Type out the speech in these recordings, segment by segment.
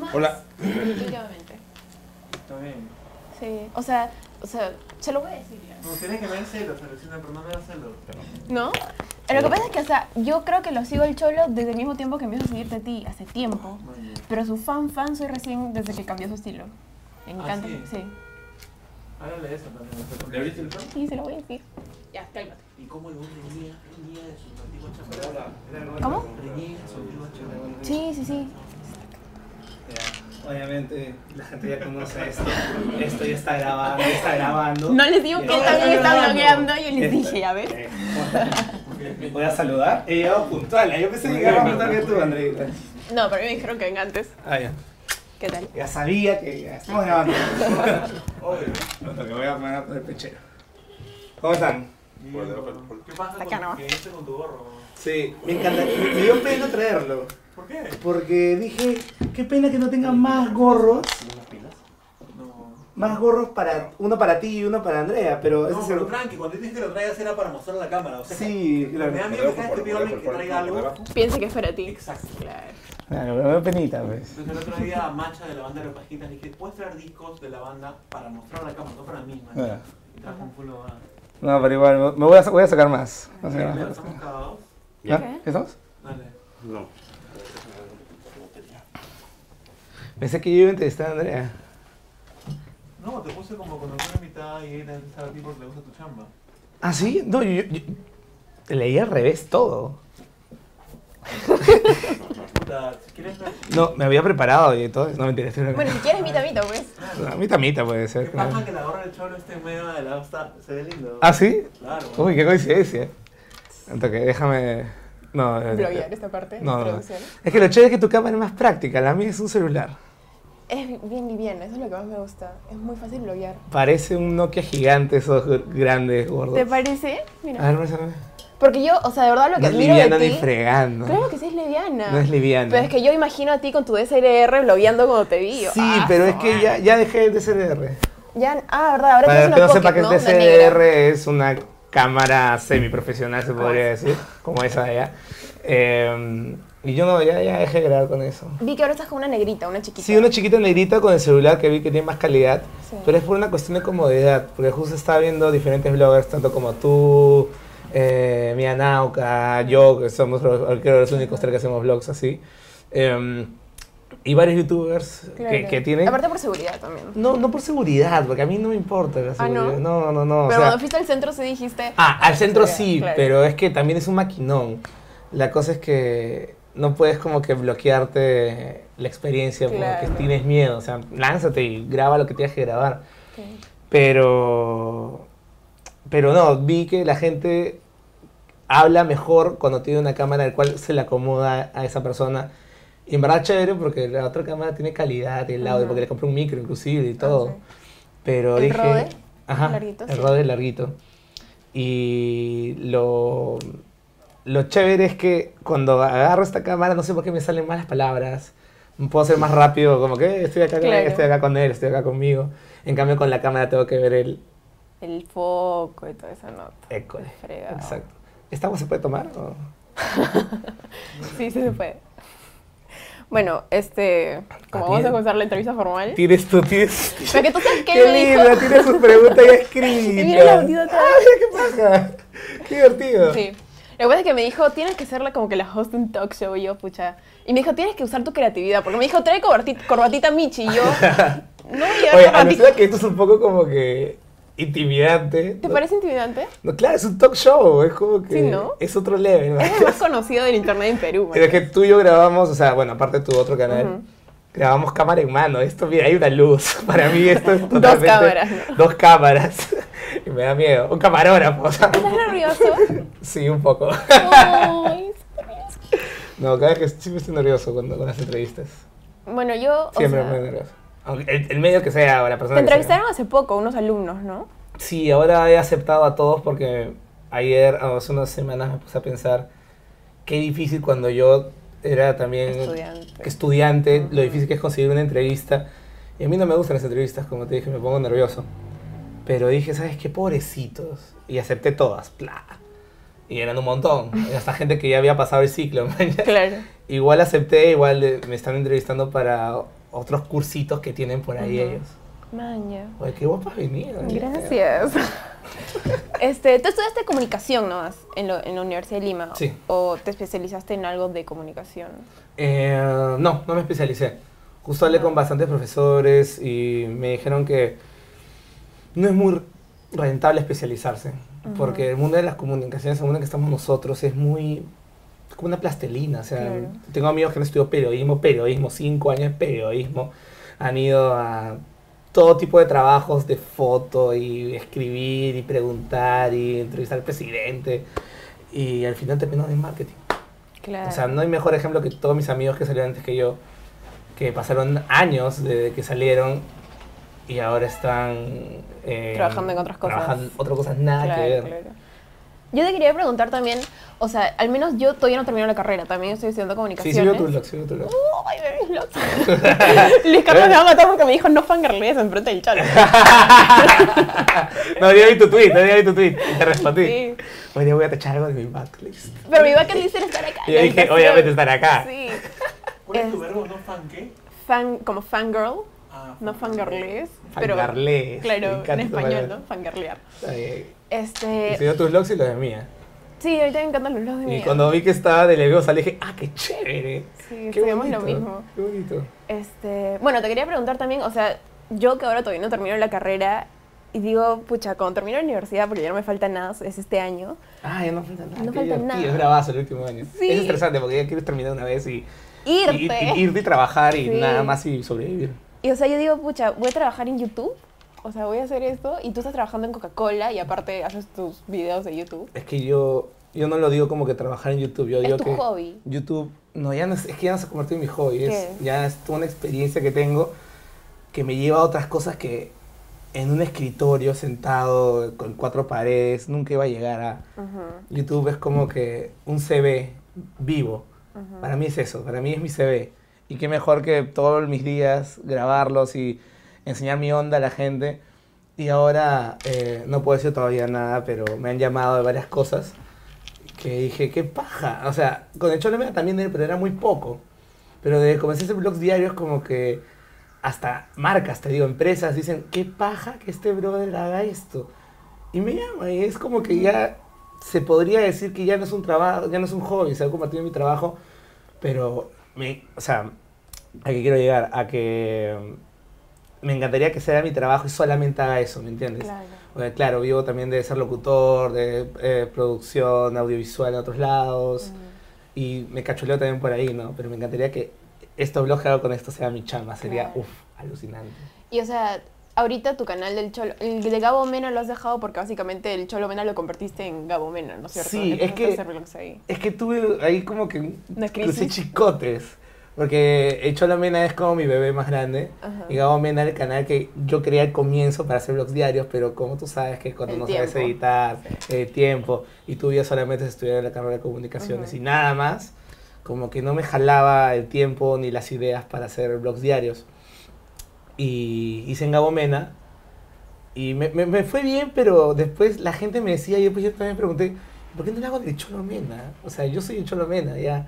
Más. Hola. Definitivamente. Está bien. Sí, o sea, o sea, se lo voy a decir ya. Me gustaría que me den celos, Alucina, pero no me dan celos. ¿No? Lo que pasa es que, o sea, yo creo que lo sigo el cholo desde el mismo tiempo que empiezo a seguirte a ti, hace tiempo. Muy Pero su fan fan soy recién desde que cambió su estilo. Me ¿Ah, encanta. sí? sí. Háblale eso también. ¿Le abriste el pan? Sí, se lo voy a decir. Ya, cálmate. ¿Y cómo el hombre de su antiguo chaval? ¿Cómo? Reñía de su antiguo chaval. Sí, sí, sí. Obviamente la gente ya conoce esto. Esto ya está grabando, ya está grabando. No les digo que él también está bloqueando, yo les Eh, dije, a ver. eh, Voy a saludar. He llegado puntual. Yo pensé que llegaba que tú, André. No, pero a mí me dijeron que venga antes. Ah, ya. ¿Qué tal? Ya sabía que ya estamos grabando. Obvio. Lo que voy a poner poner pechero. ¿Cómo están? ¿Qué pasa Acá con, no. que viniste con tu gorro? Sí, me encanta. Me me dio pena traerlo. ¿Por qué? Porque dije, qué pena que no tengan más gorros. No. Más gorros para uno para ti y uno para Andrea, pero ese No, es pero tranqui, cuando dices que lo traigas era para mostrar a la cámara. O sea, Sí, Me da claro. miedo que que pido que traiga algo. Piensa que es para ti. Exacto. Claro. Claro, pero me da penita, pues. Entonces el otro día a Mancha de la banda de los Pajitas le dije, ¿puedes traer discos de la banda para mostrar a la cámara, no para mí, man? Ah. Y trajo un culo a... No, pero igual, me voy a, voy a sacar más. Voy a sacar ¿Ya más. estamos. ¿Qué estamos? Dale. No. Pensé que yo iba a entrevistar a Andrea. No, te puse como con una mitad y él sabe a ti porque le gusta tu chamba. ¿Ah, sí? No, yo, yo, yo leí al revés todo. No, me había preparado y todo. No, mentira, estoy Bueno, si quieres, mita, mita, pues. A mí tamita puede ¿Qué ser. pasa claro. que la gorra del cholo esté en medio de la está, se ve lindo? ¿Ah, sí? Claro. Uy, qué coincidencia. Entonces, déjame... No, eh, Bloguear esta parte, no, no. Es que lo chévere es que tu cámara es más práctica. La mía es un celular. Es bien bien, eso es lo que más me gusta. Es muy fácil bloguear. Parece un Nokia gigante, esos gr- grandes, gordos. ¿Te parece? A Mira. ver, muéstrame. Porque yo, o sea, de verdad lo que No es admiro liviana de ni fregando. Claro que sí es liviana. No es liviana. Pero es que yo imagino a ti con tu DSLR blogueando cuando te vi. Sí, Ah, pero es que ya, ya dejé el DSLR. Ya, ah, verdad, ahora Para que no sepa que el. DSLR es una cámara semiprofesional, se podría decir, como esa de allá. Eh, y yo no, ya, ya dejé de grabar con eso. Vi que ahora estás con una negrita, una chiquita. Sí, una chiquita negrita con el celular que vi que tiene más calidad, Sí. pero es por una cuestión de comodidad, porque justo estaba viendo diferentes bloggers, tanto como tú, eh, Mia Nauka, yo, que somos los, los únicos tres que hacemos vlogs así, eh, y varios youtubers que, Claro. que tienen... Aparte por seguridad también. No, no por seguridad, porque a mí no me importa la Ah, ¿no? seguridad. no, no, no. o pero sea- cuando fuiste al centro sí dijiste... Ah, al centro sí, claro. pero es que también es un maquinón. La cosa es que no puedes como que bloquearte la experiencia Claro. porque tienes miedo. O sea, lánzate y graba lo que tienes que grabar. Pero, pero no, vi que la gente habla mejor cuando tiene una cámara al cual se le acomoda a esa persona. Y en verdad chévere porque la otra cámara tiene calidad el audio, porque le compré un micro inclusive y todo. sí. Pero ¿El dije... Rode? Ajá, Larguito, el sí. Rode larguito. Y lo, lo chévere es que cuando agarro esta cámara no sé por qué me salen malas palabras. Puedo ser más rápido, como que "Eh, estoy acá, con él, Claro. estoy acá con él, estoy acá conmigo. En cambio con la cámara tengo que ver el El foco y toda esa nota. école. Exacto. ¿Esta agua se puede tomar? o? Sí, sí se puede. Bueno, este, como Ah, vamos a comenzar la entrevista formal. Tienes tú, tienes... Pero que tú sabes qué, ¡Qué linda! Tiene su pregunta ya Y escrita. mira el audio atrás. ¡Ay, qué pasa! ¡Qué divertido! Sí. Que pasa es que me dijo, tienes que ser la- como que la host de un talk show. Y yo, pucha. Y me dijo, tienes que usar tu creatividad. Porque me dijo, trae corbatita, corbatita Michi. Y yo, no voy a llevar Oye, alucina que esto es un poco como que intimidante. ¿Te ¿no? parece intimidante? No, claro, es un talk show, es como que Sí, ¿no? es otro level. ¿no? Es el más conocido del internet en Perú. Es que tú y yo grabamos, o sea, bueno, aparte de tu otro canal, Ujú. Grabamos cámara en mano. Esto, mira, hay una luz. Para mí esto es Dos totalmente... cámaras, ¿no? Dos cámaras. y me da miedo. Un camarógrafo. o sea, ¿Estás nervioso? sí, un poco. No, cada vez que siempre estoy nervioso cuando con las entrevistas. Bueno, yo. o Siempre muy nervioso. Aunque el, el medio que sea, o la persona Te que sea. entrevistaron hace poco unos alumnos, ¿no? Sí, ahora he aceptado a todos porque ayer, o hace unas semanas, me puse a pensar qué difícil cuando yo era también Estudiante. estudiante, lo difícil que es conseguir una entrevista. Y a mí no me gustan las entrevistas, como te dije, me pongo nervioso. Pero dije, ¿sabes qué? Pobrecitos. Y acepté todas. ¡Pla! Y eran un montón. Hasta gente que ya había pasado el ciclo. Claro. Igual acepté, igual eh, me están entrevistando para otros cursitos que tienen por ahí ellos. Maña. Oye, qué guapa has venido. Gracias. este, tú estudiaste comunicación nomás en, lo- en la Universidad de Lima. Sí. ¿O te especializaste en algo de comunicación? Eh, no, no me especialicé. Justo hablé con bastantes profesores y me dijeron que no es muy rentable especializarse, porque el mundo de las comunicaciones, el mundo en que estamos nosotros, es muy es como una plastelina. O sea, Claro. tengo amigos que han estudiado periodismo, periodismo, cinco años de periodismo, han ido a todo tipo de trabajos de foto y escribir y preguntar y entrevistar al presidente y al final terminó en marketing. Claro. O sea, no hay mejor ejemplo que todos mis amigos que salieron antes que yo, que pasaron años desde que salieron y ahora están... eh, Trabajando en otras cosas. Trabajando en otras cosas nada Claro, que ver. claro. Yo te quería preguntar también, o sea, al menos yo todavía no termino la carrera, también estoy estudiando Sí, comunicaciones. sí veo tu blog, sí veo tu blog. Ay, mis blogs. Luis Carlos me va a matar porque me dijo no fangirlees enfrente del chalo. no, yo vi tu tweet, no, yo vi tu tweet y te respondí. Sí. Hoy día voy a tachar algo de mi backlist. Pero mi bucket list era estar acá. Y yo dije, obviamente estar acá. Sí. ¿Cuál es tu verbo? ¿No fan qué? Fan, como fangirl, Ah, no Fangarlees, me claro, en español. ¿no? Fangirlear. Está bien. Y Este, se dio tus blogs y los de mía. sí, ahorita me encantan los blogs de Y mi cuando vi que estaba de Leviosa, le dije, ah, qué chévere. Sí, Qué estudiamos lo bonito, mismo. Qué bonito. Este, bueno, te quería preguntar también, o sea, yo que ahora todavía no termino la carrera y digo, pucha, cuando termino la universidad, porque ya no me falta nada, es este año, Ah, ya no falta nada. No falta nada. Es bravazo el último año. Sí. Es estresante porque ya quieres terminar una vez y, irte. y- y- irte y trabajar y Sí. nada más y sobrevivir. Y o sea, yo digo, pucha, voy a trabajar en YouTube, o sea, voy a hacer esto, y tú estás trabajando en Coca-Cola y aparte haces tus videos de YouTube. Es que yo, yo no lo digo como que trabajar en YouTube. Yo Es digo tu que hobby. YouTube, no, ya no es, es que ya no se ha convertido en mi hobby. Es, ya es toda una experiencia que tengo que me lleva a otras cosas que en un escritorio sentado con cuatro paredes nunca iba a llegar a. Ujú, YouTube es como que un CV vivo. ujú. Para mí es eso, para mí es mi CV. Y qué mejor que todos mis días grabarlos y enseñar mi onda a la gente. Y ahora eh, no puedo decir todavía nada, pero me han llamado de varias cosas que dije, qué paja. O sea, con el Cholo Mega también, pero era muy poco. Pero de comencé hacer blogs diarios como que hasta marcas, te digo, empresas dicen, qué paja que este brother haga esto. Y me llama y es como que ya se podría decir que ya no es un trabajo, ya no es un hobby, se ha convertido en mi trabajo, pero me, o sea, a que quiero llegar, a que mm, me encantaría que sea mi trabajo y solamente haga eso, ¿me entiendes? Claro. Porque, claro, vivo también de ser locutor, de eh, producción audiovisual en otros lados, y me cachuleo también por ahí, ¿no? Pero me encantaría que estos blogs que hago con esto sea mi chamba, sería, Claro. uff, alucinante. Y o sea, ahorita tu canal del Cholo, el de Gabo Mena lo has dejado porque básicamente el Cholo Mena lo convertiste en Gabo Mena, ¿no es cierto? Sí, es que- ahí. Es que tuve ahí como que crucé chicotes. Porque el Cholo Mena es como mi bebé más grande. Ajá. Y Gabo Mena el canal que yo quería al comienzo para hacer vlogs diarios, pero como tú sabes que cuando El no sabes editar, el tiempo, y tú ya solamente estudiar la carrera de comunicaciones y nada más, como que no me jalaba el tiempo ni las ideas para hacer vlogs diarios. Y hice en Gabo Mena. Y me, me- me fue bien, pero después la gente me decía, y después yo también pregunté, ¿por qué no le hago del Cholo Mena? O sea, yo soy el Cholo Mena, ya.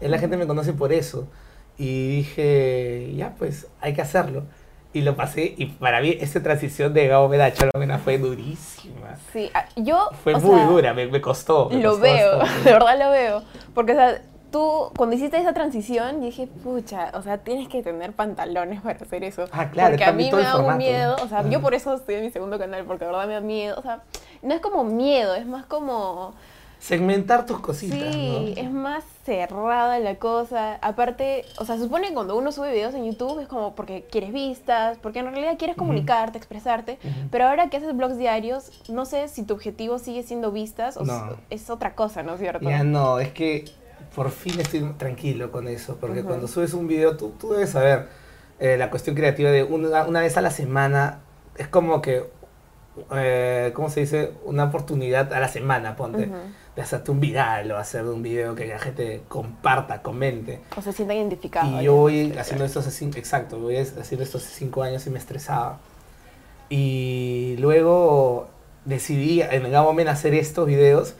La gente me conoce por eso. Y dije, ya, pues, hay que hacerlo. Y lo pasé, y para mí esa transición de Gabo Mena a Cholo Mena fue durísima. Sí, ah, yo... Fue muy sea, dura, me, me costó. me Lo costó veo, bastante. de verdad lo veo. Porque, o sea, tú, cuando hiciste esa transición, dije, pucha, o sea, tienes que tener pantalones para hacer eso. Ah, claro, Porque a mí me da un miedo, o sea, yo por eso estoy en mi segundo canal, porque de verdad me da miedo. O sea, no es como miedo, es más como... Segmentar tus cositas, Sí, ¿no? es más cerrada la cosa. Aparte, o sea, se supone que cuando uno sube videos en YouTube es como porque quieres vistas, porque en realidad quieres comunicarte, expresarte. Pero ahora que haces blogs diarios, no sé si tu objetivo sigue siendo vistas o No. es otra cosa, ¿no es cierto? Ya no, es que por fin estoy tranquilo con eso, porque Ujú. cuando subes un video, tú, tú debes saber eh, la cuestión creativa de una, una vez a la semana, es como que, eh, ¿cómo se dice? Una oportunidad a la semana, ponte, Ujú. de hacerte un viral o hacer un video que la gente comparta, comente. O se sientan identificados. Y yo voy haciendo esto hace cinco, exacto, voy haciendo esto hace cinco años y me estresaba. Y luego decidí en Gabo Men hacer estos videos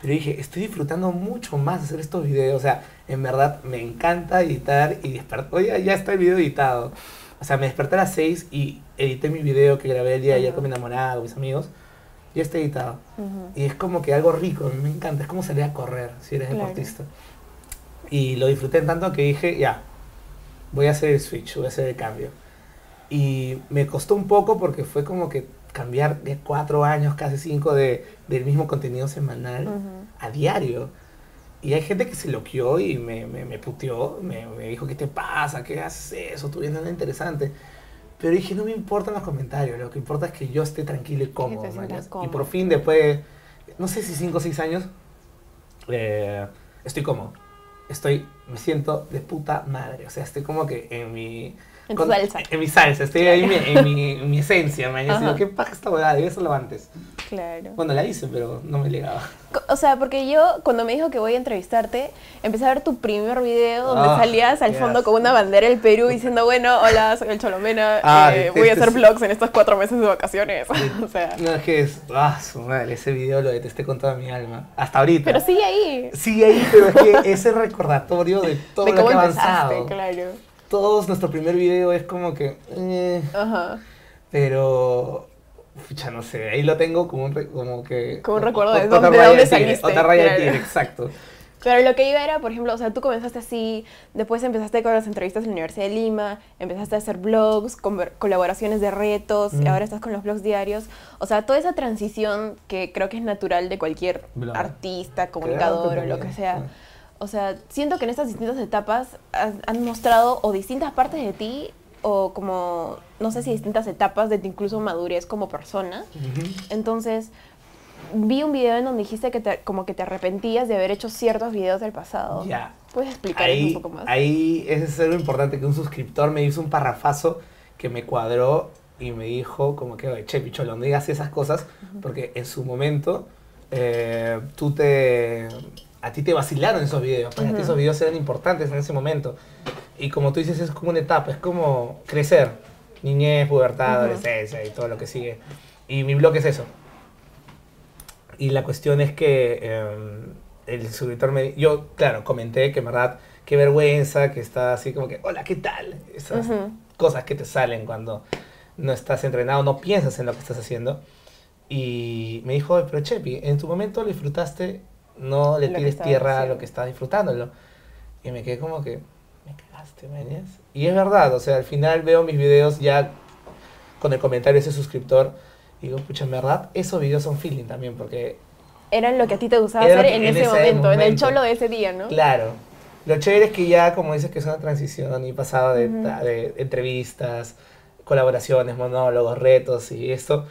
Pero dije, estoy disfrutando mucho más hacer estos videos. O sea, en verdad me encanta editar y despertar. Oye, ya está el video editado. O sea, me desperté a las 6 y edité mi video que grabé el día de ayer con mi enamorada, con mis amigos. Ya está editado. Y es como que algo rico, a mí me encanta. Es como salir a correr si eres Claro. deportista. Y lo disfruté tanto que dije, ya, voy a hacer el switch, voy a hacer el cambio. Y me costó un poco porque fue como que cambiar de cuatro años, casi cinco, de, del mismo contenido semanal a diario. Y hay gente que se loqueó y me, me, me puteó, me, me dijo, ¿qué te pasa? ¿Qué haces eso? Tú vienes nada interesante. Pero dije, no me importan los comentarios, lo que importa es que yo esté tranquilo y cómodo. te sientas mañas". Y por fin, después, de, no sé si 5 o 6 años, eh, estoy cómodo. Estoy, me siento de puta madre. O sea, estoy como que en mi... En tu salsa. En mi salsa, estoy ahí en mi, en mi, en mi esencia. Ajá. Digo, ¿qué paja esta huevada? Debí hacerlo antes. Claro. Bueno, la hice, pero no me llegaba. O sea, porque yo, cuando me dijo que voy a entrevistarte, empecé a ver tu primer video donde Ah, salías al qué fondo con una bandera del Perú diciendo, bueno, hola, soy el Cholomena, Ah, eh, voy a hacer vlogs en estos cuatro meses de vacaciones. o sea, No, es que es. Ah, su madre, ese video lo detesté con toda mi alma. Hasta ahorita. pero sigue ahí. Sigue ahí, pero es que ese recordatorio de todo de lo que ha avanzado. claro. Todos nuestro primer video es como que. eh, Ajá. pero. Pucha, no sé. Ahí lo tengo como un. re- Como que. Como un recuerdo de otra dónde- de raya dónde saliste, Otra raya de claro. tigre, exacto. Pero lo que iba era, por ejemplo, o sea, tú comenzaste así, después empezaste con las entrevistas en la Universidad de Lima, empezaste a hacer blogs, colaboraciones de retos, y Mm. ahora estás con los blogs diarios. O sea, toda esa transición que creo que es natural de cualquier artista, comunicador o lo que sea. O sea, siento que en estas distintas etapas has- han mostrado o distintas partes de ti o como, no sé si distintas etapas de tu incluso madurez como persona. Entonces, vi un video en donde dijiste que te, como que te arrepentías de haber hecho ciertos videos del pasado. Ya. ¿Puedes explicar eso un poco más? ahí es algo importante que un suscriptor me hizo un parrafazo que me cuadró y me dijo como que, che, picholo, no digas esas cosas porque en su momento eh, tú te... A ti te vacilaron esos videos, para ti Ujú. esos videos eran importantes en ese momento. Y como tú dices, es como una etapa, es como crecer. Niñez, pubertad, Ujú. adolescencia y todo lo que sigue. Y mi blog es eso. Y la cuestión es que eh, el suscriptor me... Yo, claro, comenté que en verdad, qué vergüenza, que está así como que, hola, ¿qué tal? Esas Ujú. cosas que te salen cuando no estás entrenado, no piensas en lo que estás haciendo. Y me dijo, "Oye, pero Chepi, en tu momento lo disfrutaste, no le tires tierra a lo que estás disfrutándolo. Y me quedé como que, me cagaste, mañas. Y es verdad, o sea, al final veo mis videos ya con el comentario de ese suscriptor. Y digo, pucha, en verdad, esos videos son feeling también, porque Eran lo que a ti te gustaba hacer en, en ese ese momento, en el cholo de ese día, ¿no? Claro. Lo chévere es que ya, como dices, que es una transición y pasado de entrevistas, colaboraciones, monólogos, retos y esto.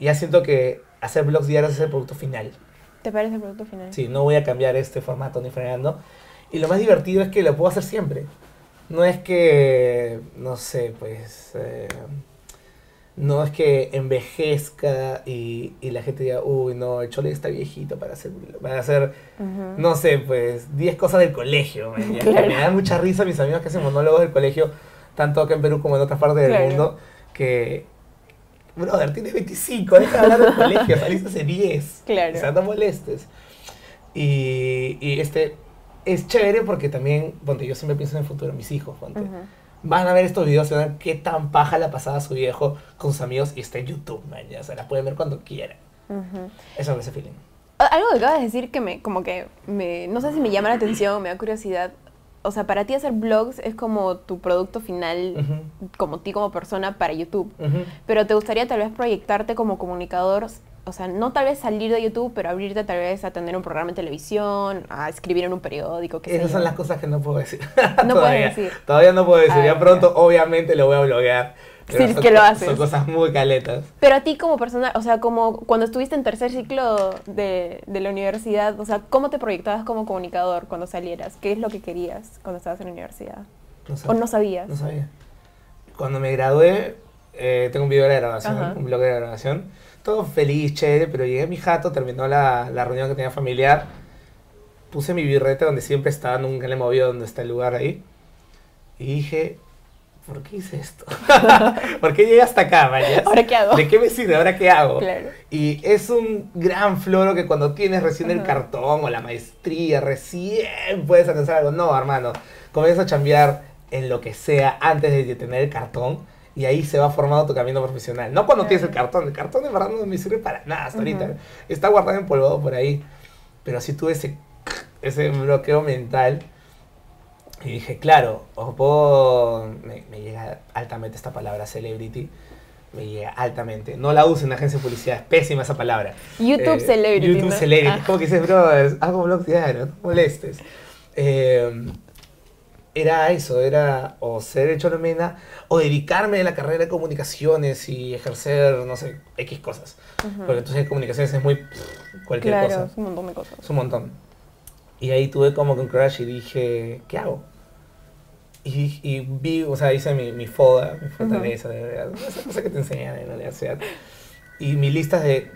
Ya siento que hacer blogs diarios es el producto final. ¿Te parece el producto final? Sí, no voy a cambiar este formato ni fregando. Y lo más divertido es que lo puedo hacer siempre. No es que, no sé, pues... eh, no es que envejezca y, y la gente diga, uy, no, el chole está viejito para hacer, para hacer no sé, pues 10 cosas del colegio. man, Claro. Me da mucha risa mis amigos que hacen monólogos del colegio, tanto acá en Perú como en otras partes del mundo, que, brother, tienes 25, deja de hablar del colegio, saliste hace 10. Claro. O sea, no molestes. Y, y este, es chévere porque también, ponte, yo siempre pienso en el futuro, mis hijos, ponte. Van a ver estos videos y van a ver qué tan paja la pasaba su viejo con sus amigos y está en YouTube, man, ya, se la pueden ver cuando quieran. Ujú. Eso me hace feeling. Algo que acabas de decir que me, como que, me, no sé si me llama la atención, me da curiosidad. O sea, para ti hacer blogs es como tu producto final, como ti como persona para YouTube. Pero te gustaría tal vez proyectarte como comunicador, o sea, no tal vez salir de YouTube, pero abrirte tal vez a tener un programa en televisión, a escribir en un periódico, qué sé Esas yo. son las cosas que no puedo decir. No Todavía. puedes decir. Todavía no puedo decir. Ah, ya ya. pronto, obviamente, lo voy a bloguear. Sí, es son que lo haces. Son cosas muy caletas. Pero a ti como persona, o sea, como cuando estuviste en tercer ciclo de, de la universidad, o sea, ¿cómo te proyectabas como comunicador cuando salieras? ¿Qué es lo que querías cuando estabas en la universidad? No. ¿O no sabías? No sabía. Cuando me gradué, eh, tengo un video de grabación, Ajá. un blog de grabación. Todo feliz, chévere, pero llegué a mi jato, terminó la, la reunión que tenía familiar. Puse mi birrete donde siempre estaba, nunca le he movido donde está el lugar ahí. Y dije, ¿por qué hice esto? ¿Por qué llegué hasta acá, Mayas? ¿Ahora qué hago? ¿De qué me sirve? ¿Ahora qué hago? Claro. Y es un gran floro que cuando tienes recién el Ajá. cartón o la maestría, recién puedes alcanzar algo. No, hermano, comienza a chambear en lo que sea antes de tener el cartón y ahí se va formando tu camino profesional. No cuando tienes el cartón, el cartón en verdad no me sirve para nada hasta ahorita. Ujú. Está guardado empolvado por ahí. Pero sí tuve ese, ese bloqueo mental y dije, claro, o puedo, me, me llega altamente esta palabra, celebrity, me llega altamente. No la uso en agencia de publicidad, es pésima esa palabra. YouTube Eh, Celebrity. YouTube ¿no? Celebrity. Ah. Como que dices, bro, es- hago blog diario, no te molestes. Eh, era eso, era o ser el Cholomena o dedicarme a la carrera de comunicaciones y ejercer, no sé, X cosas. Porque entonces comunicaciones es muy cualquier Claro, cosa. es un montón de cosas. Es un montón. Y ahí tuve como que un crash y dije, ¿qué hago? Y, y vi, o sea, hice mi, mi FODA, mi fortaleza, de verdad, esa cosa que te enseñan en la universidad. Y mi lista de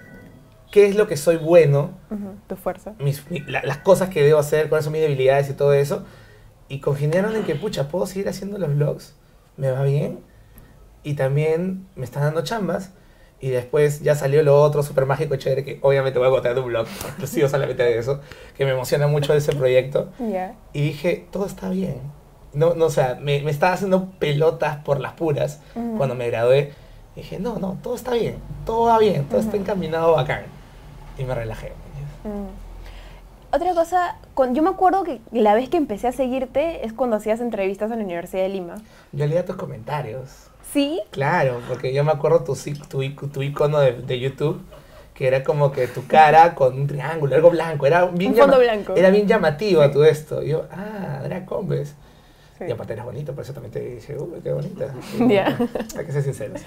qué es lo que soy bueno, Ujú, Tu fuerza. mis, mi- la- las cosas que debo hacer, cuáles son mis debilidades y todo eso. Y congeniaron en que, pucha, puedo seguir haciendo los vlogs, me va bien. Y también me están dando chambas. Y después ya salió lo otro súper mágico, chévere, que obviamente voy a contar de un blog, exclusivo solamente de eso, que me emociona mucho ese proyecto. Ya. Y dije, todo está bien. No, no, o sea, me, me estaba haciendo pelotas por las puras cuando me gradué. Dije, no, no, todo está bien, todo va bien, todo está Ujú. encaminado bacán. Y me relajé. Mm. Otra cosa, cuan- yo me acuerdo que la vez que empecé a seguirte es cuando hacías entrevistas en la Universidad de Lima. Yo leía tus comentarios. ¿Sí? Claro, porque yo me acuerdo tu, tu, tu icono de, de YouTube, que era como que tu cara con un triángulo, algo blanco, era bien, Un fondo blanco. Era bien llamativo Sí. todo esto. Y yo, ah, era Combes. Sí. Y aparte eres bonito, por eso también te dije, uy, qué bonita. Ya. Hay que ser sinceros.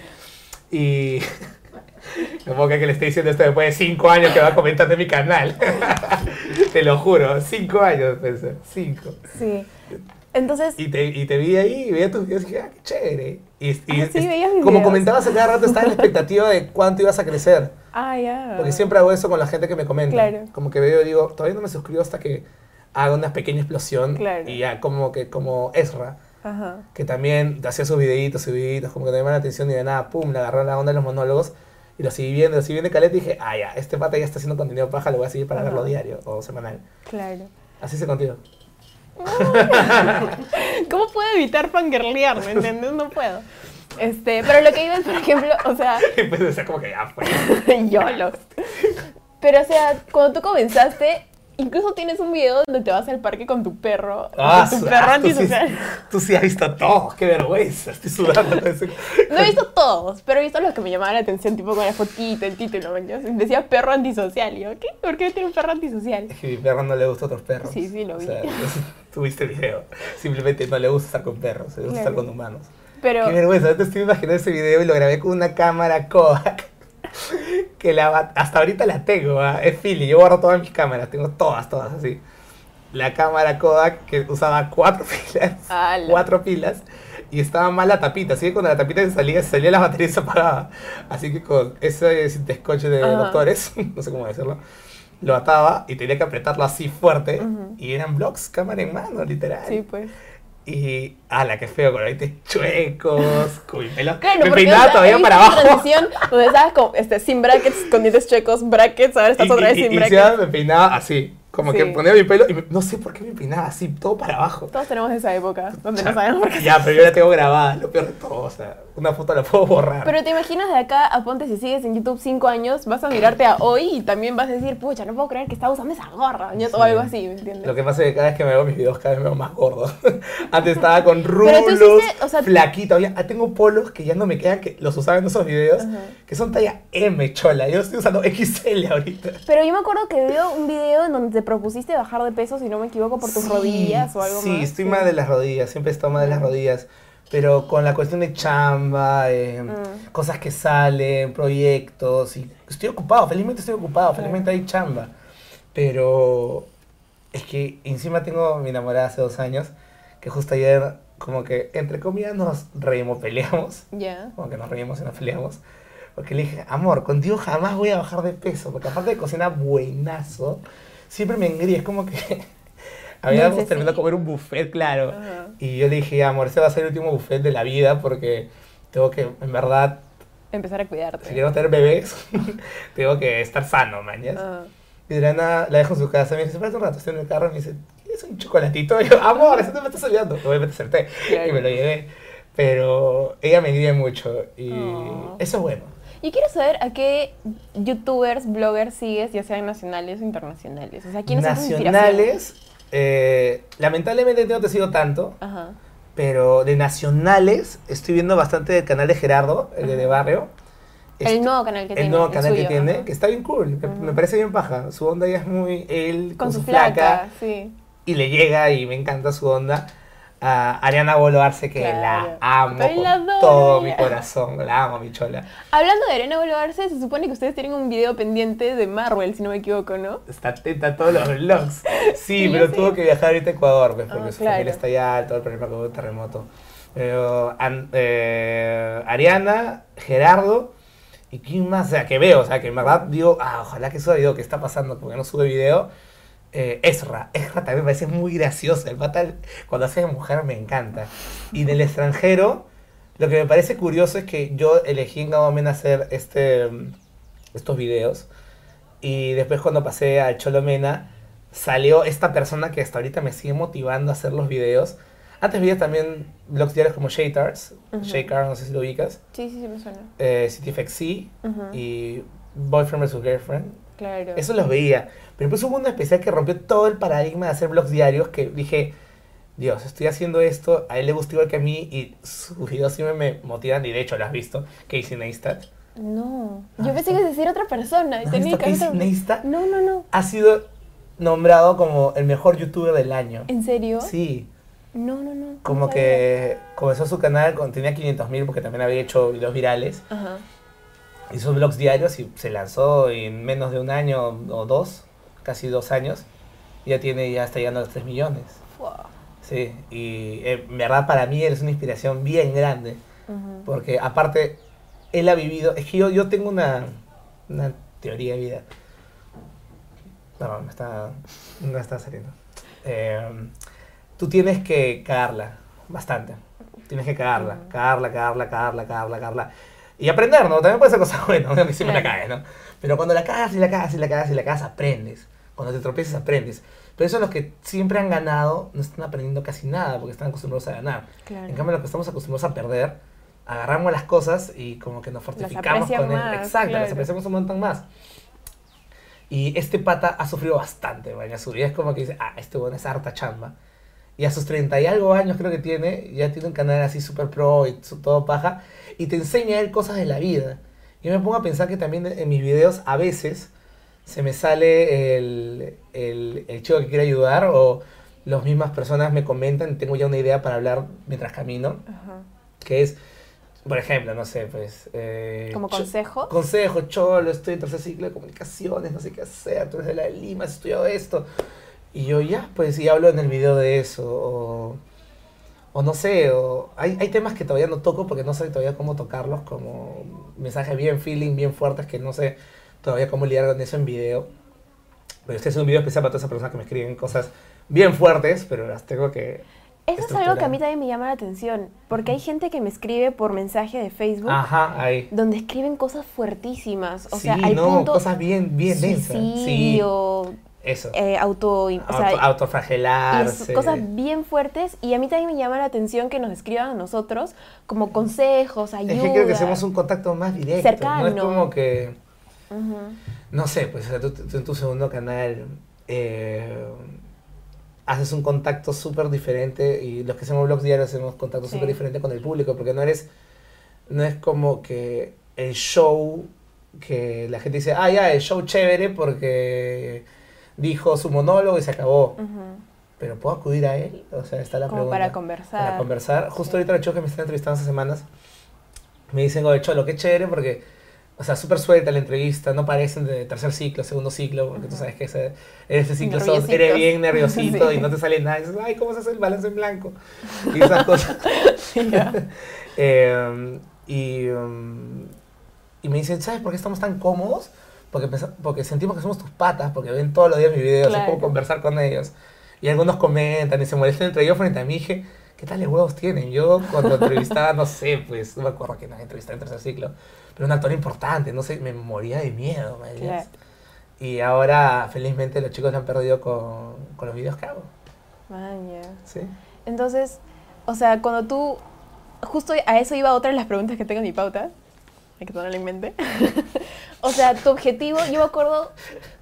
Y no puedo creer que le esté diciendo esto después de cinco años que va a comentar de mi canal. te lo juro, cinco años, pensé, cinco. Sí. Entonces, Y te, y te vi ahí y veía tus videos y dije, ah, qué chévere. Y, y Ah, sí, como videos. comentabas a cada rato, estaba en la expectativa de cuánto ibas a crecer. ah, ya. Porque siempre hago eso con la gente que me comenta. Claro. Como que veo y digo, todavía no me suscribo hasta que haga una pequeña explosión. Claro. Y ya como que como Ezra, Ajá. que también hacía sus videitos, sus videitos, como que no llamaban la atención y de nada, pum, le agarró la onda de los monólogos. Y lo seguí viendo, lo seguí viendo de caleta y dije, ah, ya, este pata ya está haciendo contenido paja, lo voy a seguir para Ajá. verlo diario o semanal. Claro. Así se contigo. ¿Cómo puedo evitar fangirlear? ¿Me entiendes? No puedo. Este, pero lo que iba es, por ejemplo, o sea, Y pues o sea, como que ya fue. YOLO. Pero, o sea, cuando tú comenzaste, incluso tienes un video donde te vas al parque con tu perro. Ah, con tu su- perro ah, tú, sí, antisocial. tú sí has visto todo, qué vergüenza, estoy sudando. No he visto todos, pero he visto los que me llamaban la atención, tipo con la fotito, el título. Decía perro antisocial. Y yo, ¿qué? ¿Por qué tiene un perro antisocial? Es que mi perro no le gusta a otros perros. Sí, sí, lo O vi. sea, tuviste el video. Simplemente no le gusta estar con perros, le gusta estar con humanos. Pero, Qué vergüenza, yo te estoy imaginando ese video y lo grabé con una cámara Kodak. Que la, hasta ahorita la tengo, ¿ah? es Philly. Yo borro todas mis cámaras, tengo todas, todas así. La cámara Kodak que usaba cuatro pilas. Ala. Cuatro pilas. Y estaba mal la tapita, así que cuando la tapita se salía, se salía la batería y se apagaba. Así que con ese cintascoche de Ajá. doctores, no sé cómo decirlo, lo ataba y tenía que apretarlo así fuerte. Ujú. Y eran vlogs, cámara en mano, literal. sí, pues. Y, ala, qué feo, con lentes chuecos, con mi pelo. Claro, me peinaba o sea, todavía para abajo. transición donde estabas con, este, sin brackets, con dientes chuecos, brackets, ahora estás Y, otra vez y- sin y brackets. encima me peinaba así, como que ponía mi pelo y me- no sé por qué me peinaba así, todo para abajo. Todos tenemos esa época donde no sabemos por qué. Ya, pero yo la tengo grabada, lo peor de todo, o sea, una foto la puedo borrar. Pero te imaginas de acá a ponte si sigues en YouTube 5 años, vas a mirarte a hoy y también vas a decir, pucha, no puedo creer que estaba usando esa gorra, o algo así, ¿me entiendes? Lo que pasa es que cada vez que me veo mis videos, cada vez me veo más gordo. Antes estaba con rulos, hiciste, o sea, flaquito. Ya, ah, tengo polos que ya no me quedan, que los usaba en esos videos, Ajá. que son talla M, chola. Yo estoy usando XL ahorita. Pero yo me acuerdo que veo un video en donde te propusiste bajar de peso, si no me equivoco, por tus Sí, rodillas o algo sí, más. estoy mal de las rodillas, siempre he estado mal de las rodillas. Pero con la cuestión de chamba, eh, Mm. cosas que salen, proyectos, y estoy ocupado, felizmente estoy ocupado, felizmente hay chamba. Pero es que encima tengo mi enamorada hace dos años, que justo ayer, como que entre comillas nos reímos, peleamos, Ya. como que nos reímos y nos peleamos. Porque le dije, amor, contigo jamás voy a bajar de peso, porque aparte de cocinar buenazo, siempre me engríe, es como que Habíamos Dulces, terminado sí. de comer un buffet, claro. Ajá. Y yo le dije, amor, ese va a ser el último buffet de la vida porque tengo que, en verdad, Empezar a cuidarte. si quiero tener bebés, tengo que estar sano, mañas. Ajá. Y de la nada la dejo en su casa. Me dice, espérate un rato, estoy en el carro. Y me dice, ¿quieres un chocolatito? Y yo, amor, eso no me estás olvidando. Obviamente acerté. Claro. Y me lo llevé. Pero ella me guía mucho. Y Oh. eso es bueno. Y quiero saber a qué youtubers, bloggers sigues, ya sean nacionales o internacionales. O sea, ¿quiénes Nacionales, eh, lamentablemente no te sigo tanto. Ajá. Pero de nacionales, estoy viendo bastante el canal de Gerardo, el de, de Barrio. El nuevo canal que el tiene. nuevo el canal que tiene, ajá. que está bien cool, que me parece bien paja. Su onda ya es muy él Con su flaca, sí. y le llega y me encanta su onda. A Ariana Boloarse, que Claro. la amo con la todo mi corazón, la amo, mi chola. Hablando de Arena Boloarse, se supone que ustedes tienen un video pendiente de Marvel, si no me equivoco, ¿no? Está atenta a todos los vlogs. Sí, pero tuvo que viajar ahorita a Ecuador, pues, porque Ah, su claro. familia está allá, todo el problema con el terremoto. Pero An- eh, Ariana, Gerardo, y quién más, o sea, que veo, o sea, que en verdad digo, ah, ojalá que suba video, ¿qué está pasando? Porque no sube video. Eh, Ezra, Ezra también me parece muy gracioso, el pata cuando hace de mujer me encanta. Y del extranjero, lo que me parece curioso es que yo elegí en momento hacer este, estos videos. Y después cuando pasé a Cholomena, salió esta persona que hasta ahorita me sigue motivando a hacer los videos. Antes veía también blogs diarios como Shaytars, Ujú. Shaycar, no sé si lo ubicas, Sí, sí, sí me suena. eh, CityFXC Ujú. y Boyfriend vs. Girlfriend. Claro. Eso los veía. Pero después hubo uno especial que rompió todo el paradigma de hacer blogs diarios que dije, Dios, estoy haciendo esto, a él le gusta igual que a mí y sus videos siempre me motivan y de hecho lo has visto, Casey Neistat. No. Ah, Yo pensé que decir otra persona. y ¿No tenía que Casey Neistat? No, no, no. Ha sido nombrado como el mejor youtuber del año. ¿En serio? Sí, No, no, no. no como que comenzó su canal, con, tenía 500 mil porque también había hecho videos virales. Ajá. Hizo blogs diarios y se lanzó en menos de un año o dos, casi dos años. Ya tiene, ya está llegando a los 3 millones. Sí, y eh, en verdad para mí eres una inspiración bien grande. Porque aparte, él ha vivido. Es que yo, yo tengo una, una teoría de vida. Perdón, me está, no está saliendo. Eh, tú tienes que cagarla bastante. Tienes que cagarla, cagarla, cagarla, cagarla, cagarla, cagarla. Y aprender, ¿no? También puede ser cosa buena, ¿no? que siempre la caes, ¿no? Pero cuando la cagas y la cagas y la cagas y la cagas, aprendes. Cuando te tropiezas, aprendes. Pero eso los que siempre han ganado no están aprendiendo casi nada porque están acostumbrados a ganar. Claro. En cambio, los que estamos acostumbrados a perder, agarramos las cosas y como que nos fortificamos con él. Exacto, las claro. apreciamos un montón más. Y este pata ha sufrido bastante, vaya, su vida es como que dice, ah, este bueno es harta chamba. Y a sus 30 y algo años creo que tiene, ya tiene un canal así super pro y todo paja, y te enseña él cosas de la vida. Yo me pongo a pensar que también en mis videos a veces se me sale el, el, el chico que quiere ayudar o las mismas personas me comentan, tengo ya una idea para hablar mientras camino, Ajá. que es, por ejemplo, no sé, pues... eh, ¿Como consejo? Consejo, cholo, estoy en tercer ciclo de comunicaciones, no sé qué hacer, tú eres de la Lima, has estudiado esto. Y yo ya, pues, y hablo en el video de eso, o, o no sé, o hay, hay temas que todavía no toco porque no sé todavía cómo tocarlos, como mensajes bien feeling, bien fuertes que no sé todavía cómo lidiar con eso en video. Pero este es un video especial para todas esas personas que me escriben cosas bien fuertes, pero las tengo que... Eso es algo que a mí también me llama la atención, porque hay gente que me escribe por mensaje de Facebook Ajá, ahí. donde escriben cosas fuertísimas, o sea, sí, al no, punto cosas bien, bien densas. Sí, eso. eh, auto, o sea, Auto- autoflagelarse. cosas bien fuertes y a mí también me llama la atención que nos escriban a nosotros como consejos, ayuda. Es que creo que hacemos un contacto más directo. No es Cercano. como que, no sé, pues o tú, tú en tu segundo canal eh, haces un contacto súper diferente y los que hacemos blogs diarios hacemos contacto Sí. súper diferente con el público porque no eres, no es como que el show que la gente dice, ah, ya, el show chévere porque dijo su monólogo y se acabó. Pero ¿puedo acudir a él? O sea, está la Como pregunta. para conversar. Para conversar. Justo Sí. ahorita los chicos que me están entrevistando hace semanas me dicen, oye, Cholo, qué chévere porque, o sea, súper suelta la entrevista, no parecen de tercer ciclo, segundo ciclo, porque tú sabes que ese, en ese ciclo sos, eres bien nerviosito Sí. y no te sale nada. Y dices, ay, ¿cómo se hace el balance en blanco? Y esas cosas. Eh, y, um, y me dicen, ¿sabes por qué estamos tan cómodos? Porque, porque sentimos que somos tus patas, porque ven todos los días mis videos, es Claro. como conversar con ellos. Y algunos comentan y se molestan entre ellos frente a mí. Dije, ¿qué tales huevos tienen? Yo cuando entrevistaba, no sé, pues, no me acuerdo que nadie entrevistaba en tercer ciclo, pero un actor importante, no sé, me moría de miedo, man, Claro. Y ahora, felizmente, los chicos se han perdido con, con los videos que hago. Maña. ¿Sí? Entonces, o sea, cuando tú, justo a eso iba otra de las preguntas que tengo en mi pauta, que tenerla en mente. o sea, tu objetivo, yo me acuerdo,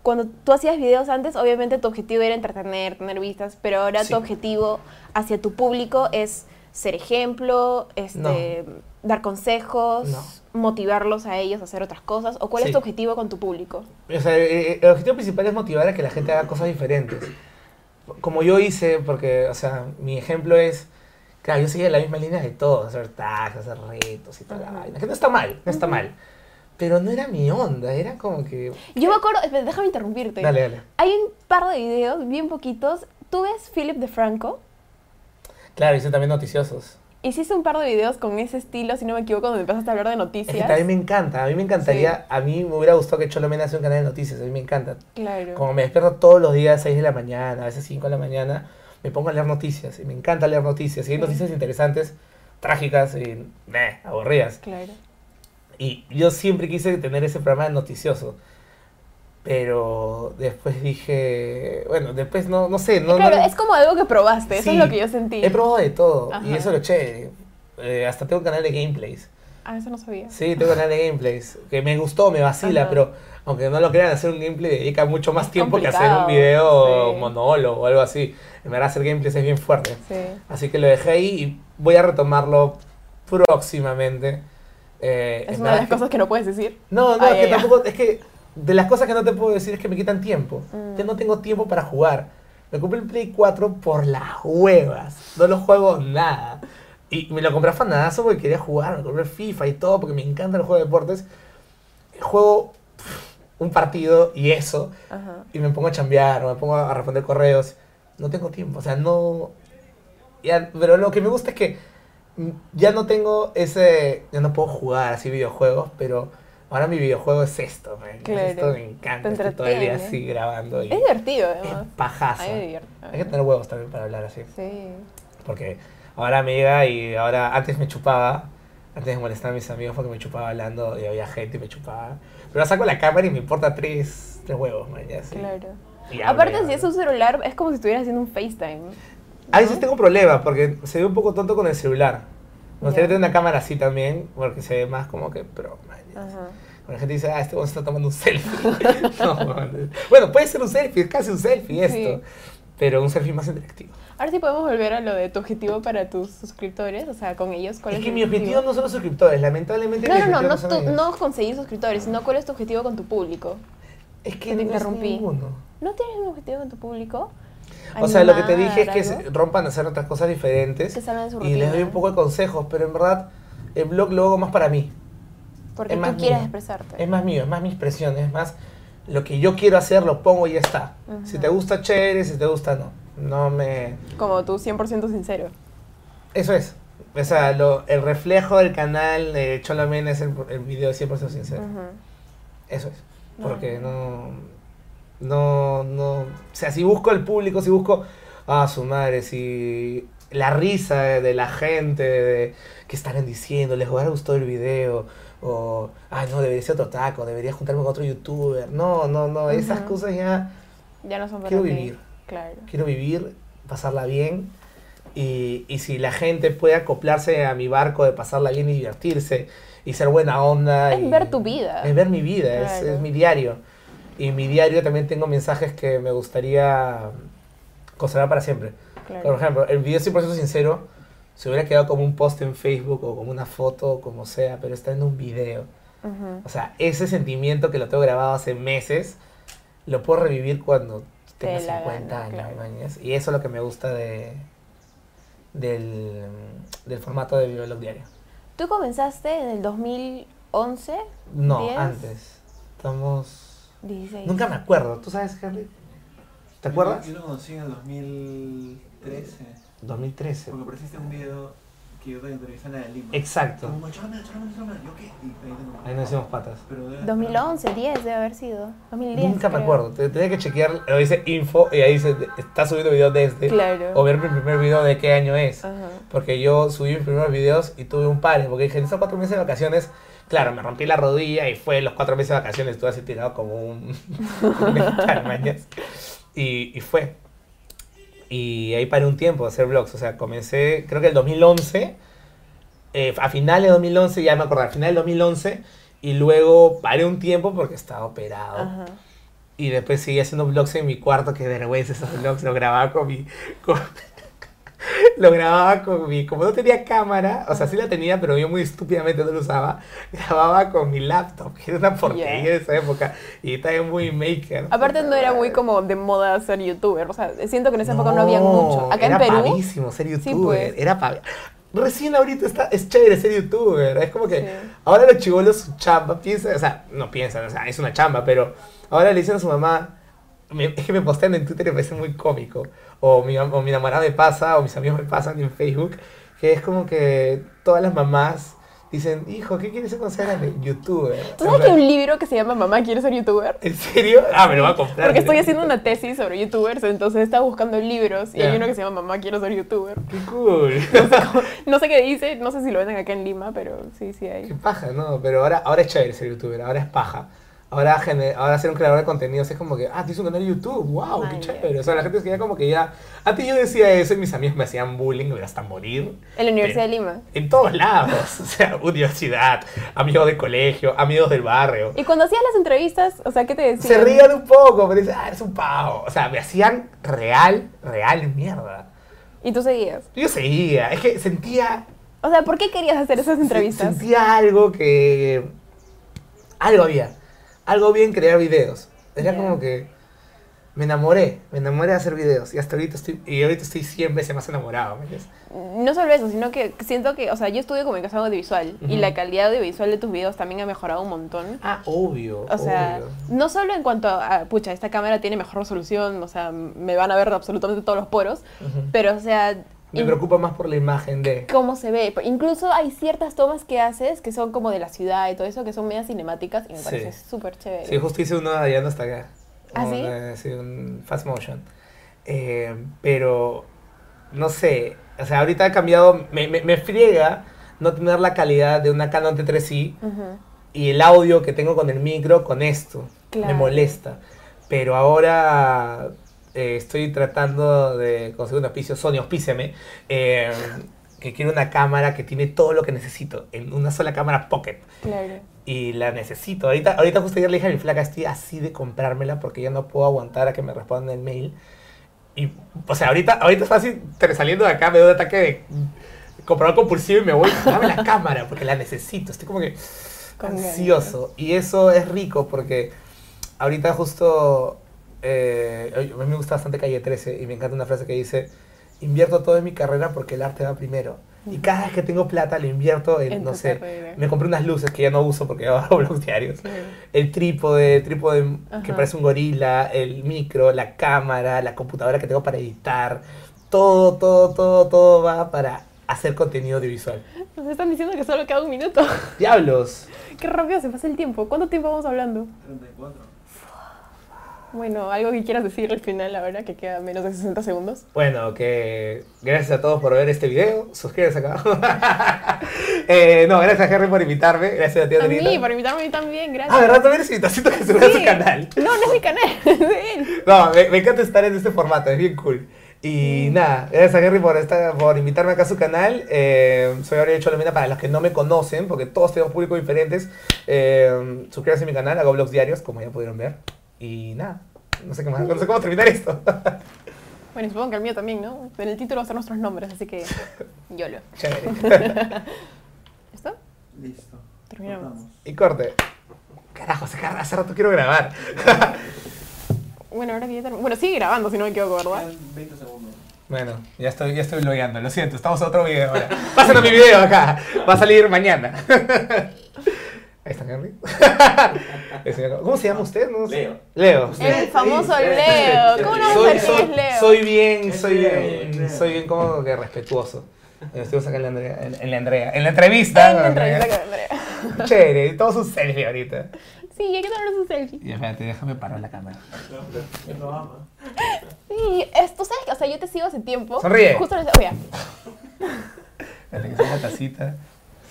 cuando tú hacías videos antes, obviamente tu objetivo era entretener, tener vistas, pero ahora Sí. tu objetivo hacia tu público es ser ejemplo, este, dar consejos, No. motivarlos a ellos a hacer otras cosas, o cuál Sí. es tu objetivo con tu público. O sea, eh, el objetivo principal es motivar a que la gente haga cosas diferentes. Como yo hice, porque, o sea, mi ejemplo es, claro, yo seguía la misma línea de todos, hacer tags, hacer retos y toda la vaina. Que no está mal, no está mal. Pero no era mi onda, era como que... Yo me acuerdo, espera, déjame interrumpirte. Dale, dale. Hay un par de videos, bien poquitos. ¿Tú ves Philip DeFranco? Claro, hice también noticiosos. Hiciste un par de videos con ese estilo, si no me equivoco, donde empezaste a hablar de Es noticias. que también me encanta, a mí me encantaría, Sí. a mí me hubiera gustado que Cholomena haga un canal de noticias, a mí me encanta. Claro. Como me despierto todos los días, 6 de la mañana, a veces 5 de la mañana, me pongo a leer noticias y me encanta leer noticias. Y hay noticias interesantes, trágicas y meh, aburridas. Claro. Y yo siempre quise tener ese programa de noticioso. Pero después dije, bueno, después no, no sé, no, claro, no- es como algo que probaste, eso es lo que yo sentí. he probado de todo Ajá. y eso es lo chévere. Eh, hasta tengo un canal de gameplays. Ah, eso no sabía. Sí, tengo un canal de gameplays que me gustó, me vacila, Ajá. pero aunque no lo crean, hacer un gameplay dedica mucho más Es tiempo que hacer un video sí. monólogo o algo así. En verdad, hacer gameplays es bien fuerte. Sí. Así que lo dejé ahí y voy a retomarlo próximamente. Eh, Es una de las cosas que no puedes decir. No, no, es que tampoco, es que de las cosas que no te puedo decir es que me quitan tiempo. Mm. Yo no tengo tiempo para jugar. Me compré el Play 4 por las huevas. No lo juego nada. Y me lo compré afanazo porque quería jugar. Me compré FIFA y todo porque me encanta el juego de deportes. Juego un partido y eso. Ajá. Y me pongo a chambear o me pongo a responder correos. No tengo tiempo. O sea, no... ya- pero lo que me gusta es que ya no tengo ese... Ya no puedo jugar así videojuegos, pero ahora mi videojuego es esto, man. Claro. Esto me encanta. Estoy todo el día así grabando y Es divertido, es además. pajazo. A mí me divierte. Hay que tener huevos también para hablar así. Sí. Porque ahora me llega y ahora antes me chupaba. Antes de molestar a mis amigos porque me chupaba hablando y había gente y me chupaba. Pero saco la cámara y me importa tres, tres huevos, man. Ya, sí. Claro. Y Aparte, si es un celular, es como si estuvieras haciendo un FaceTime. A veces tengo problemas porque se ve un poco tonto con el celular. Me gustaría tener una cámara así también porque se ve más como que pro, man. ya. Ajá. La gente dice, ah, este se está tomando un selfie. no. Bueno, puede ser un selfie, es casi un selfie esto. Sí. Pero un selfie más interactivo. Ahora sí podemos volver a lo de tu objetivo para tus suscriptores, o sea, con ellos. ¿cuál Es es, que mi objetivo no son los suscriptores, lamentablemente. No, no, no, no, tú- no conseguir suscriptores, sino cuál es tu objetivo con tu público. Es que que te no interrumpí. ninguno. ¿No tienes un objetivo con tu público? O sea, lo que te dije es ¿Animar que algo? rompan a hacer otras cosas diferentes Que salgan de su y les doy rutina. un poco de consejos, pero en verdad el blog lo hago más para mí. Porque es tú más quieres mío. expresarte. Es más mío, es más mi expresión, es más lo que yo quiero hacer, lo pongo y ya está. Si te gusta, chévere, si te gusta, no. No me... Como tú 100% sincero. Eso es. O sea, lo- el reflejo del canal de Cholomena es el, el video 100% sincero. Eso es. Porque no, no, no, o sea, si busco el público, si busco, ah, su madre, si la risa de, de la gente, de que estarán diciendo, les habrá gustado el video, o, ah, no, debería ser otro taco, debería juntarme con otro youtuber, no, no, no, esas cosas ya, Ya no son para quiero vivir, Claro. quiero vivir, pasarla bien, y, y si la gente puede acoplarse a mi barco de pasarla bien y divertirse, y ser buena onda. Es y- ver tu vida. Es ver mi vida, es, Claro. es mi diario. Y en mi diario también tengo mensajes que me gustaría conservar para siempre. Claro. Por ejemplo, el video 100% sincero se hubiera quedado como un post en Facebook o como una foto o como sea, pero está en un video. O sea, ese sentimiento que lo tengo grabado hace meses, lo puedo revivir cuando tenga Te la 50 gana, años. claro. Y eso es lo que me gusta de, del, del formato de videoblog diario. Tú comenzaste en el 2011, No, 10, antes. Estamos... 16. Nunca me acuerdo. ¿Tú sabes, Henry? ¿Te acuerdas? Yo lo conocí en el 2013. 2013. Porque apareciste un video que yo te entrevisté en la de Lima. Exacto. Como, "Chóramela, chóramela, chóramela". ¿Yo qué? Y ahí tengo- Ahí nos hicimos patas. Pero debe- 2011, 10 debe haber sido. 2010. Nunca me creo. acuerdo. Te- Tenía que chequear, lo dice info y ahí dice, está subiendo video desde. Claro. O ver mi primer video de qué año es. Ajá. Porque yo subí mis primeros videos y tuve un par. Porque dije, en esos cuatro meses de vacaciones, claro, me rompí la rodilla y fue los cuatro meses de vacaciones. Estuve así tirado como un. un mañas. y, y fue. Y ahí paré un tiempo de hacer vlogs. O sea, comencé, creo que el 2011. eh, a finales de 2011, ya me acuerdo, a finales del 2011. Y luego paré un tiempo porque estaba operado. Ajá. Y después seguí haciendo vlogs en mi cuarto, qué vergüenza esos vlogs, lo grababa con mi... con- lo grababa con mi... Como no tenía cámara, o sea, sí la tenía, pero yo muy estúpidamente no lo usaba, grababa con mi laptop, que era una porquería Ya. de esa época, y estaba muy maker. Aparte no era muy como de moda ser youtuber, o sea, siento que en esa época no había mucho. Acá era en Perú, pavísimo ser youtuber, pues. era pavi- Recién ahorita está, es chévere ser youtuber, es como que Sí. ahora los chivolos su chamba piensan, o sea, no piensan, o sea, es una chamba, pero ahora le dicen a su mamá, me- es que me postean en Twitter y me parece muy cómico, o mi, o mi enamorada me pasa, o mis amigos me pasan en Facebook, que es como que todas las mamás dicen, hijo, ¿qué quieres ser cuando seas grande? Youtuber. ¿tú sabes que hay un libro que se llama Mamá quiere ser youtuber? ¿En serio? Ah, me lo va a comprar. Porque estoy haciendo una tesis sobre youtubers, entonces estaba buscando libros y Ya. hay uno que se llama Mamá quiero ser youtuber. Qué cool. No sé qué dice, no sé si lo venden acá en Lima, pero sí, sí Qué hay. paja, ¿no? Pero ahora, ahora es chévere ser youtuber, ahora es paja. Ahora, ahora ser un creador de contenidos es como que, ah, tienes un canal de YouTube, wow, qué chévere. O sea, la gente se queda como que ya. Antes yo decía eso y mis amigos me hacían bullying, hasta morir. En la Universidad de Lima. En todos lados. O sea, universidad, amigos de colegio, amigos del barrio. Y cuando hacías las entrevistas, o sea, ¿qué te decían? Se rían un poco, pero dicen, ah, eres un pavo. O sea, me hacían real, real mierda. Y tú seguías. Yo seguía, es que sentía O sea, ¿por qué querías hacer esas entrevistas? Sentía algo que. Algo había. Algo había en crear videos. Era como que. Me enamoré. Me enamoré de hacer videos. Y hasta ahorita estoy. Y ahorita estoy 100 veces más enamorado. ¿me entiendes? No solo eso, sino que siento que, o sea, yo estudio comunicación audiovisual y Ujú. la calidad audiovisual de tus videos también ha mejorado un montón. Ah, obvio. O sea, obvio. no solo en cuanto a, pucha, esta cámara tiene mejor resolución, o sea, me van a ver absolutamente todos los poros, pero, o sea, Me preocupa más por la imagen de. cómo se ve. Incluso hay ciertas tomas que haces que son como de la ciudad y todo eso, que son medias cinemáticas y me Sí. parece súper chévere. Sí, justo hice de allá hasta acá. ¿Ah, Un, sí? eh, sí, un fast motion. Eh, pero, no sé, o sea, ahorita ha cambiado, me, me, me friega no tener la calidad de una Canon T3i Ujú. y el audio que tengo con el micro con esto. Me Claro. molesta. Pero ahora eh, estoy tratando de conseguir un auspicio, Sony, auspíciame, eh, que quiero una cámara que tiene todo lo que necesito, en una sola cámara pocket Claro. y la necesito. Ahorita, ahorita justo ayer le dije a mi flaca, estoy así de comprármela porque ya no puedo aguantar a que me respondan el mail. Y, o sea, ahorita, ahorita es fácil, saliendo de acá me doy un ataque de comprador compulsivo y me voy, dame la cámara porque la necesito. Estoy como que ansioso. Y eso es rico porque ahorita justo, eh, a mí me gusta bastante Calle 13 y me encanta una frase que dice, invierto todo en mi carrera porque el arte va primero. Y cada vez que tengo plata lo invierto en, En no sé, carrera. me compré unas luces que ya no uso porque hago blogs diarios. El trípode, trípode que parece un gorila, el micro, la cámara, la computadora que tengo para editar. Todo, todo, todo, todo va para hacer contenido audiovisual. Nos están diciendo que solo queda un minuto. ¡Diablos! Qué rápido se pasa el tiempo. ¿Cuánto tiempo vamos hablando? 34. Bueno, algo que quieras decir al final, ahora que queda menos de 60 segundos. Bueno, que gracias a todos por ver este video. Suscríbanse acá. eh, no, gracias a Henry por invitarme. Gracias a ti, A Adriana. mí, por invitarme a mí también, gracias. Ah, ¿verdad? También es invitación que se a su Sí. canal. No, no es mi canal, es de él. No, me, me encanta estar en este formato, es bien cool. Y nada, gracias a Henry por, esta, por invitarme acá a su canal. Eh, soy Aurelio Cholomina para los que no me conocen, porque todos tenemos públicos diferentes. Eh, suscríbanse a mi canal, hago vlogs diarios, como ya pudieron ver. Y nada, no sé, qué más, no sé cómo terminar esto. Bueno, y supongo que el mío también, ¿no? En el título va a ser nuestros nombres, así que YOLO. Chévere. ¿Listo? Listo. Terminamos. Cortamos. Y corte. Carajo, hace, hace rato quiero grabar. Bueno, ahora que ya term- Bueno, sigue grabando si no me equivoco, ¿verdad? Quedan 20 segundos. Bueno, ya estoy, ya estoy blogueando, lo siento, estamos a otro video ahora. Pásenlo mi video acá, va a salir mañana. Ahí está Henry. ¿Cómo se llama usted? No sé. Leo. Leo. El famoso Leo. ¿Cómo no Soy, soy, es Leo? soy bien, soy bien, soy bien como que respetuoso. Estuvimos acá en la Andrea. En, la Andrea. En la entrevista. En la con entrevista Andrea. con Andrea. Chévere, todos un selfie ahorita. Sí, hay que tomarnos un selfie. Y espérate, déjame parar la cámara. Él lo ama. Sí, es, tú sabes que, o sea, yo te sigo hace tiempo. Sonríe. Justo en ese, oye, Espérate que salga la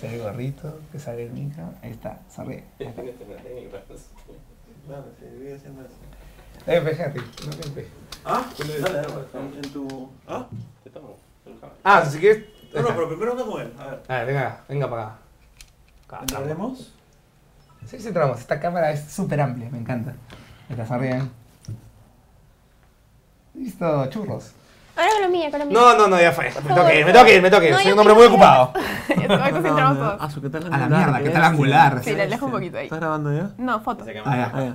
sale el gorrito, que sale el micro. Ahí está, sonríe. Está. Claro, se vive haciendo eso. Eh, fíjate, no te empe- Ah, dale, dale, en, en tu. ¿Ah? Ah, si quieres. No, no, pero primero anda con él. A ver. A ver, venga, venga para acá. Acá, acá. ¿Entraremos? Sí, sí, entramos. Esta cámara es súper amplia, me encanta. Ahí está, sonríen. Listo, churros. Ahora con la mía, con la mía. No, no, no, ya fue. Me Por tengo que ir, favor. me tengo que ir, me tengo que ir. No, Soy un hombre muy ocupado. Ah, su, ¿qué tal A la mierda, ¿qué tal angular? Sí, la alejo un poquito ahí. ¿Estás grabando ya? No, fotos. Ah, ya. Ah, ya.